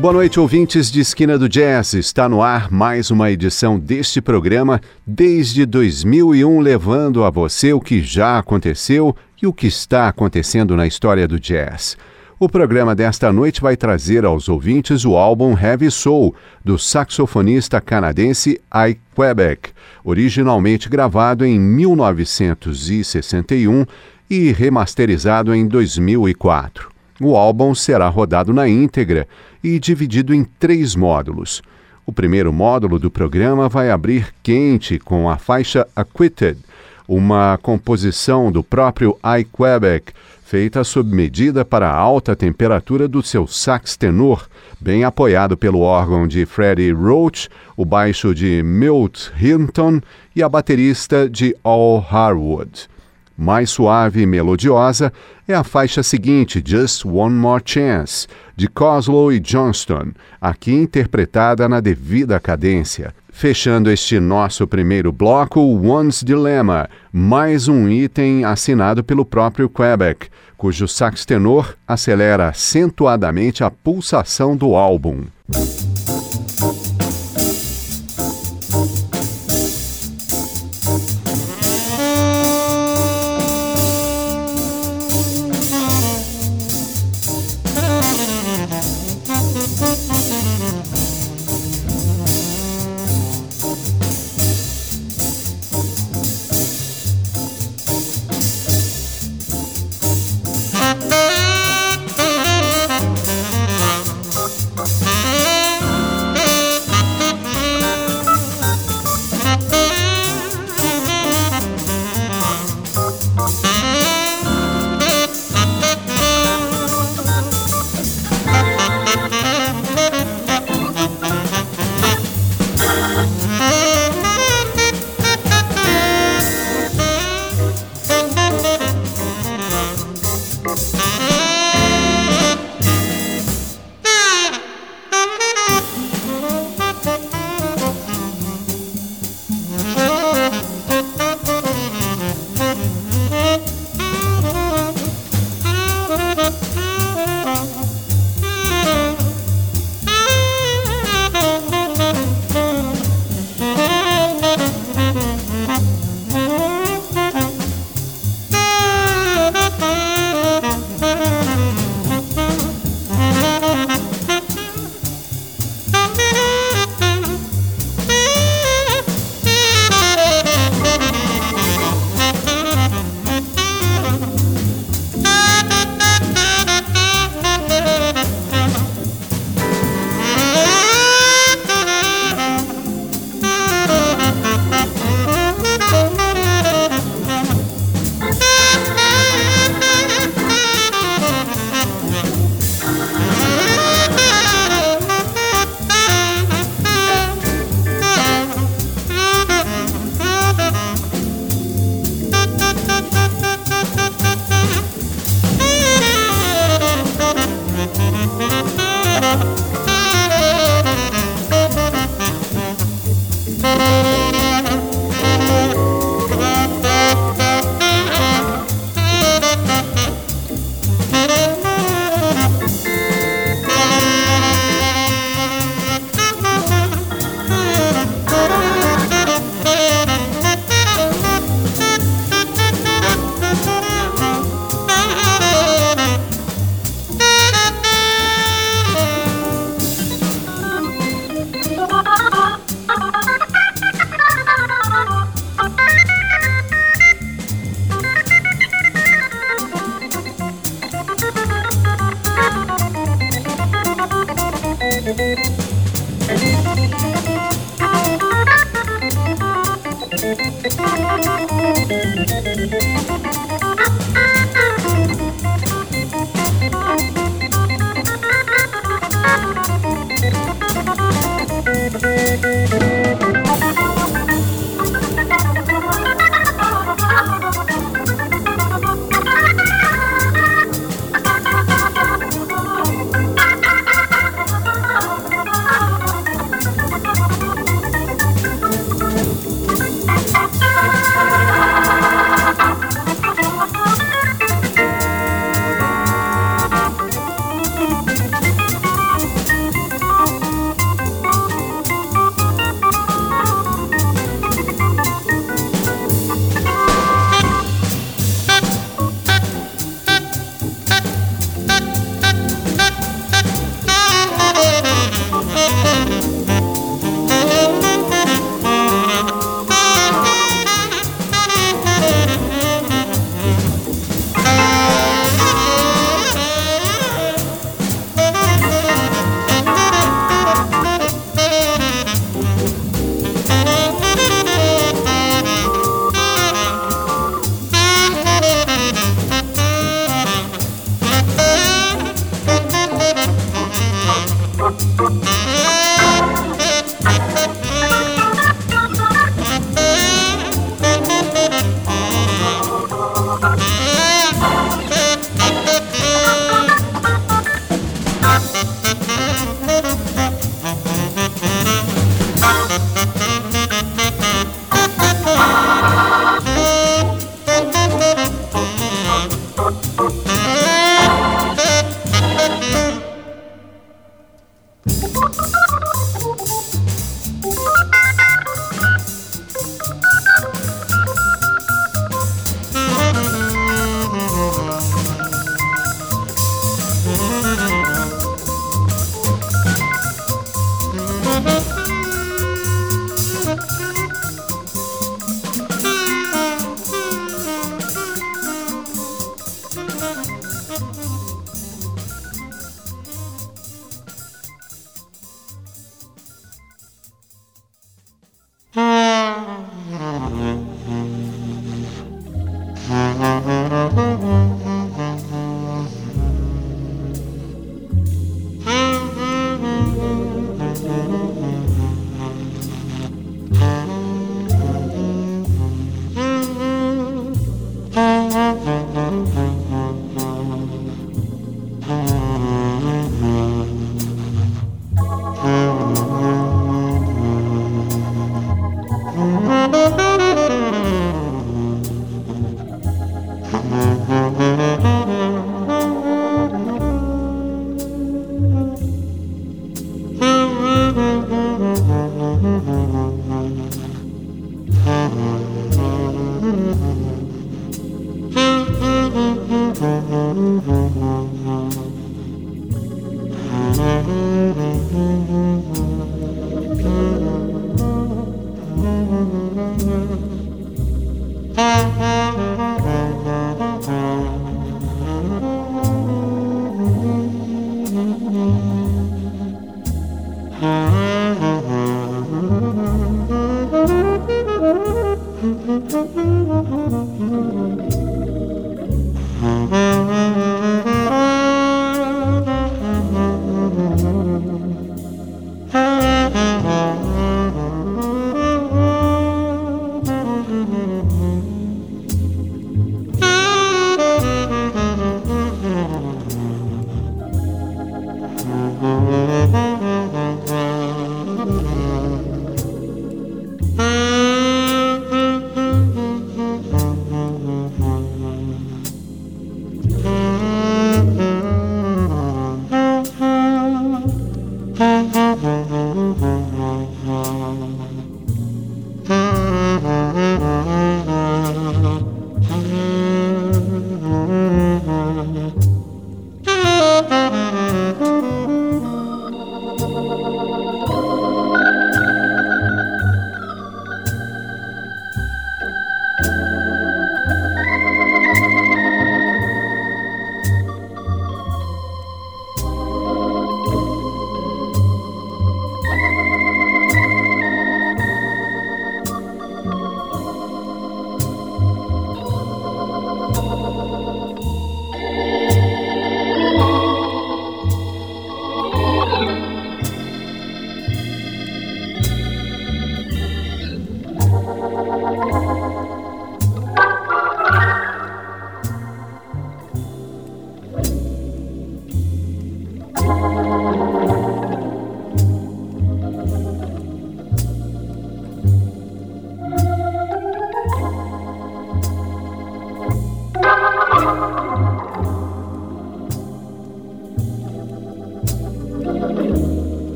Boa noite, ouvintes de Esquina do Jazz. Está no ar mais uma edição deste programa desde 2001, levando a você o que já aconteceu e o que está acontecendo na história do jazz. O programa desta noite vai trazer aos ouvintes o álbum Heavy Soul, do saxofonista canadense Ike Quebec, originalmente gravado em 1961 e remasterizado em 2004. O álbum será rodado na íntegra e dividido em três módulos. O primeiro módulo do programa vai abrir quente com a faixa Acquitted, uma composição do próprio Ike Quebec, feita sob medida para a alta temperatura do seu sax tenor, bem apoiado pelo órgão de Freddie Roach, o baixo de Milt Hinton e a baterista de Al Harwood. Mais suave e melodiosa é a faixa seguinte, Just One More Chance, de Coslow e Johnston, aqui interpretada na devida cadência. Fechando este nosso primeiro bloco, One's Dilemma, mais um item assinado pelo próprio Quebec, cujo sax tenor acelera acentuadamente a pulsação do álbum.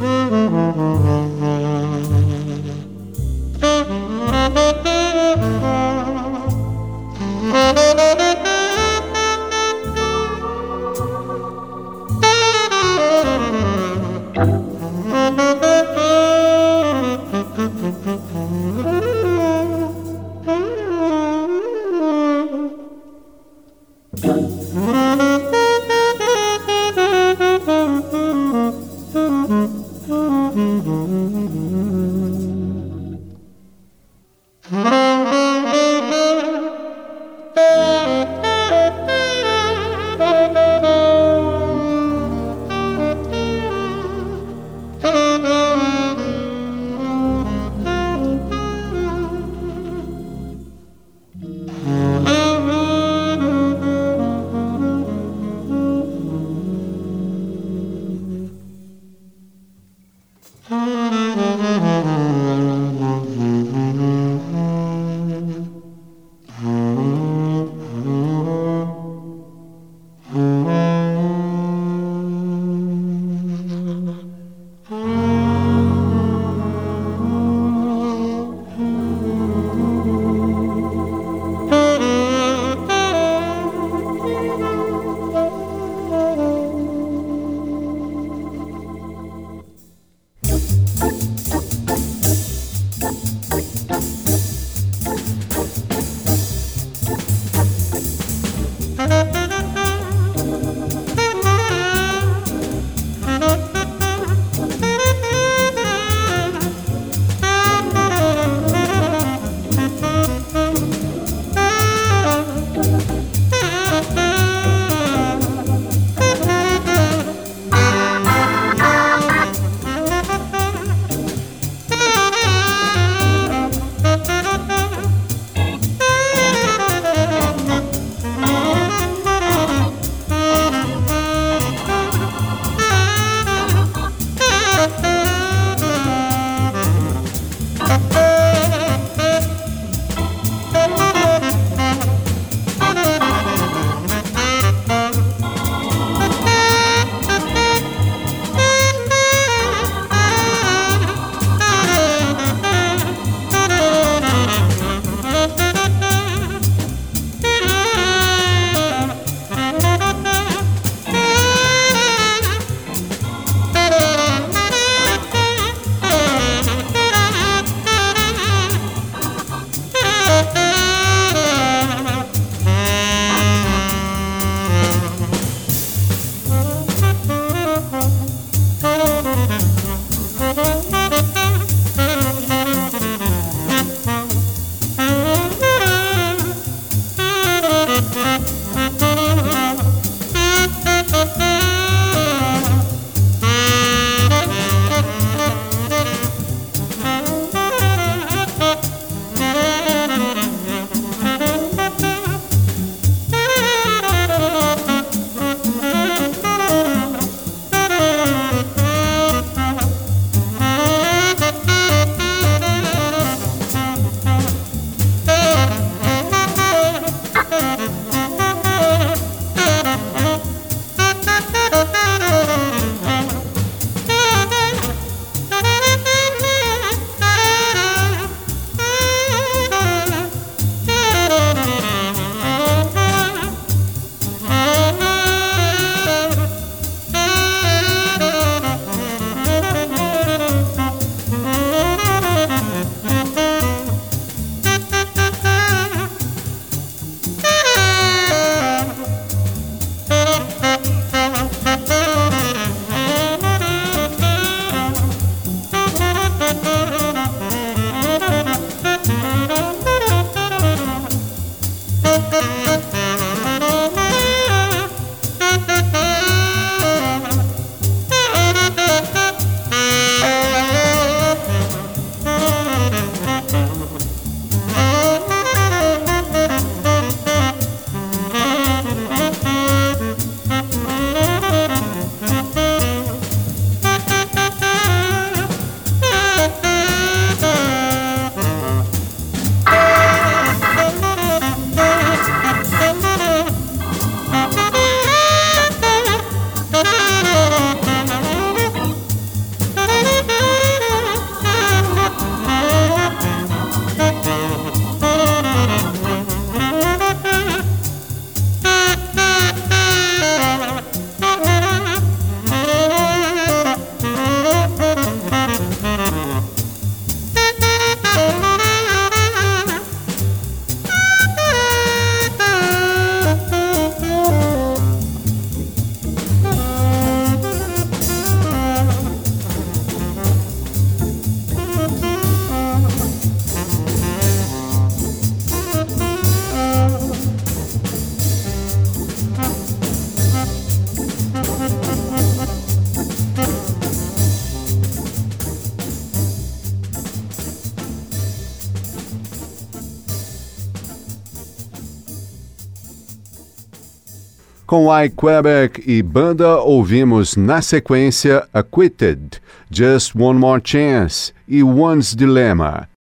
Mm-hmm. Com I Quebec e banda, ouvimos na sequência Acquitted, Just One More Chance e One's Dilemma.